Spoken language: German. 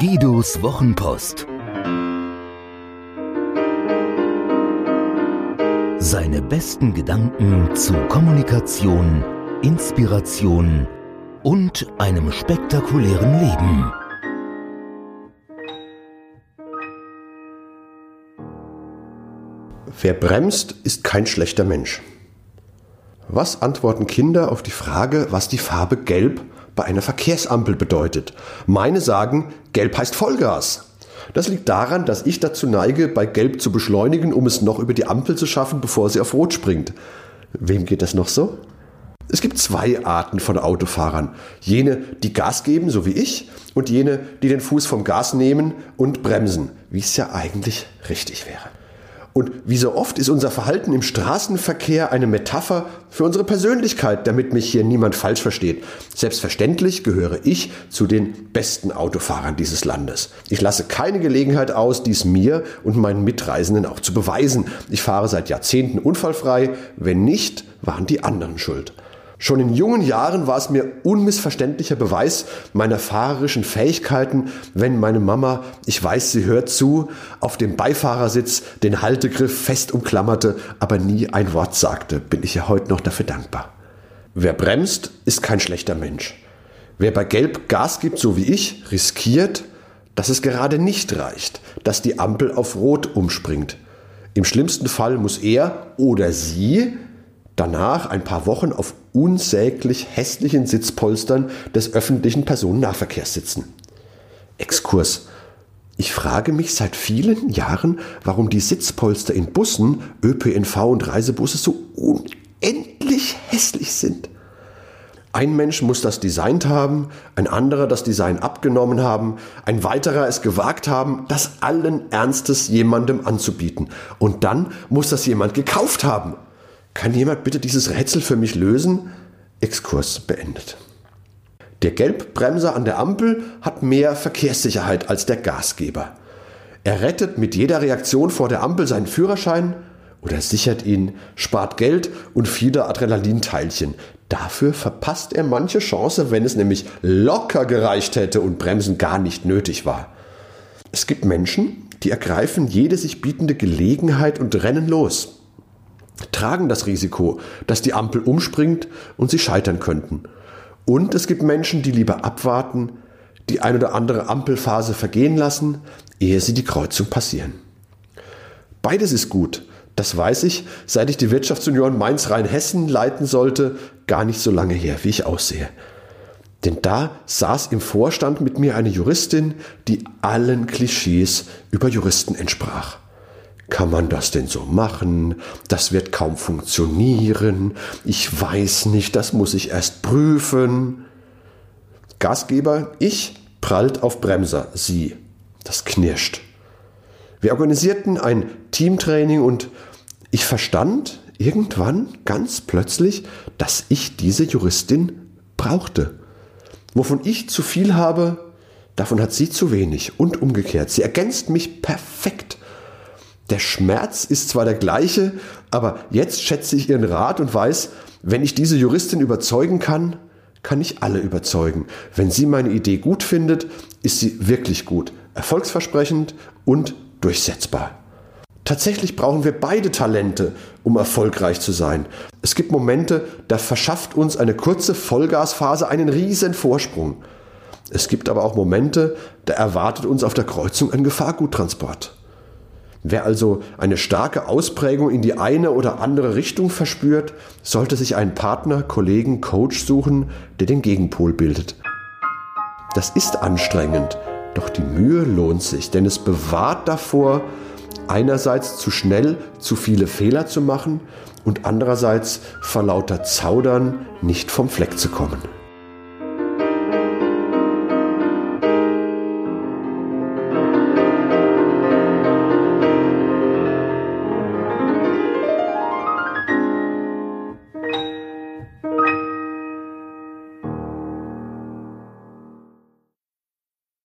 Guidos Wochenpost. Seine besten Gedanken zu Kommunikation, Inspiration und einem spektakulären Leben. Wer bremst, ist kein schlechter Mensch. Was antworten Kinder auf die Frage, was die Farbe Gelb bei einer Verkehrsampel bedeutet? Meine sagen, Gelb heißt Vollgas. Das liegt daran, dass ich dazu neige, bei Gelb zu beschleunigen, um es noch über die Ampel zu schaffen, bevor sie auf Rot springt. Wem geht das noch so? Es gibt zwei Arten von Autofahrern. Jene, die Gas geben, so wie ich, und jene, die den Fuß vom Gas nehmen und bremsen, wie es ja eigentlich richtig wäre. Und wie so oft ist unser Verhalten im Straßenverkehr eine Metapher für unsere Persönlichkeit, damit mich hier niemand falsch versteht. Selbstverständlich gehöre ich zu den besten Autofahrern dieses Landes. Ich lasse keine Gelegenheit aus, dies mir und meinen Mitreisenden auch zu beweisen. Ich fahre seit Jahrzehnten unfallfrei. Wenn nicht, waren die anderen schuld. Schon in jungen Jahren war es mir unmissverständlicher Beweis meiner fahrerischen Fähigkeiten, wenn meine Mama, ich weiß, sie hört zu, auf dem Beifahrersitz den Haltegriff fest umklammerte, aber nie ein Wort sagte, bin ich ja heute noch dafür dankbar. Wer bremst, ist kein schlechter Mensch. Wer bei Gelb Gas gibt, so wie ich, riskiert, dass es gerade nicht reicht, dass die Ampel auf Rot umspringt. Im schlimmsten Fall muss er oder sie danach ein paar Wochen auf unsäglich hässlichen Sitzpolstern des öffentlichen Personennahverkehrs sitzen. Exkurs. Ich frage mich seit vielen Jahren, warum die Sitzpolster in Bussen, ÖPNV und Reisebusse so unendlich hässlich sind. Ein Mensch muss das designt haben, ein anderer das Design abgenommen haben, ein weiterer es gewagt haben, das allen Ernstes jemandem anzubieten. Und dann muss das jemand gekauft haben. Kann jemand bitte dieses Rätsel für mich lösen? Exkurs beendet. Der Gelbbremser an der Ampel hat mehr Verkehrssicherheit als der Gasgeber. Er rettet mit jeder Reaktion vor der Ampel seinen Führerschein oder sichert ihn, spart Geld und viele Adrenalinteilchen. Dafür verpasst er manche Chance, wenn es nämlich locker gereicht hätte und Bremsen gar nicht nötig war. Es gibt Menschen, die ergreifen jede sich bietende Gelegenheit und rennen los tragen das Risiko, dass die Ampel umspringt und sie scheitern könnten. Und es gibt Menschen, die lieber abwarten, die ein oder andere Ampelphase vergehen lassen, ehe sie die Kreuzung passieren. Beides ist gut. Das weiß ich, seit ich die Wirtschaftsunion Mainz-Rhein-Hessen leiten sollte, gar nicht so lange her, wie ich aussehe. Denn da saß im Vorstand mit mir eine Juristin, die allen Klischees über Juristen entsprach. Kann man das denn so machen? Das wird kaum funktionieren. Ich weiß nicht, das muss ich erst prüfen. Gasgeber, ich, prallt auf Bremser, sie. Das knirscht. Wir organisierten ein Teamtraining und ich verstand irgendwann ganz plötzlich, dass ich diese Juristin brauchte. Wovon ich zu viel habe, davon hat sie zu wenig und umgekehrt. Sie ergänzt mich perfekt. Der Schmerz ist zwar der gleiche, aber jetzt schätze ich ihren Rat und weiß, wenn ich diese Juristin überzeugen kann, kann ich alle überzeugen. Wenn sie meine Idee gut findet, ist sie wirklich gut, erfolgsversprechend und durchsetzbar. Tatsächlich brauchen wir beide Talente, um erfolgreich zu sein. Es gibt Momente, da verschafft uns eine kurze Vollgasphase einen riesen Vorsprung. Es gibt aber auch Momente, da erwartet uns auf der Kreuzung ein Gefahrguttransport. Wer also eine starke Ausprägung in die eine oder andere Richtung verspürt, sollte sich einen Partner, Kollegen, Coach suchen, der den Gegenpol bildet. Das ist anstrengend, doch die Mühe lohnt sich, denn es bewahrt davor, einerseits zu schnell zu viele Fehler zu machen und andererseits vor lauter Zaudern nicht vom Fleck zu kommen.